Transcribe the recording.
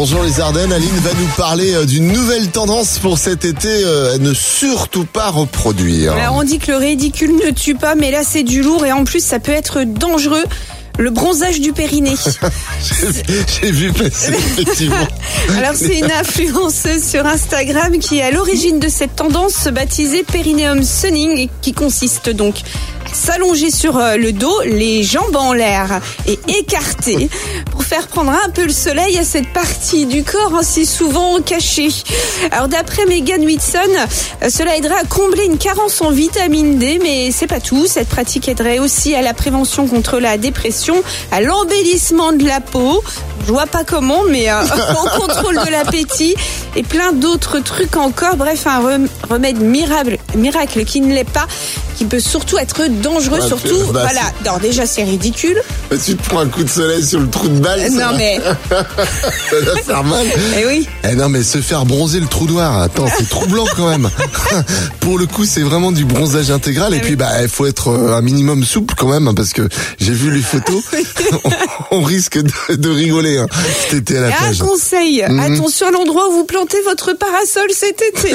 Bonjour les Ardennes, Aline va nous parler euh, d'une nouvelle tendance pour cet été, euh, à ne surtout pas reproduire. Alors on dit que le ridicule ne tue pas, mais là c'est du lourd et en plus ça peut être dangereux. Le bronzage du périnée. J'ai- vu passer, effectivement. Alors c'est une influenceuse sur Instagram qui est à l'origine de cette tendance baptisée Perineum Sunning qui consiste donc à s'allonger sur euh, le dos, les jambes en l'air et écartées faire prendre un peu le soleil à cette partie du corps ainsi souvent cachée. Alors d'après Megan Whitson, euh, cela aiderait à combler une carence en vitamine D, mais c'est pas tout. Cette pratique aiderait aussi à la prévention contre la dépression, à l'embellissement de la peau. Je vois pas comment, mais euh, au contrôle de l'appétit et plein d'autres trucs encore. Bref, un rem- remède miracle, miracle qui ne l'est pas, qui peut surtout être dangereux, Ouais, surtout. bah, voilà. Alors déjà, c'est ridicule. Tu te prends un coup de soleil sur le trou de balle, ça, Non mais, ça va faire mal. eh oui. Eh non mais se faire bronzer le trou noir, attends c'est troublant quand même. Pour le coup c'est vraiment du bronzage intégral et puis bah il faut être euh, un minimum souple quand même hein, parce que j'ai vu les photos, on, risque de, de rigoler hein, cet été à la Et un conseil, Mhm. attention à l'endroit où vous plantez votre parasol cet été.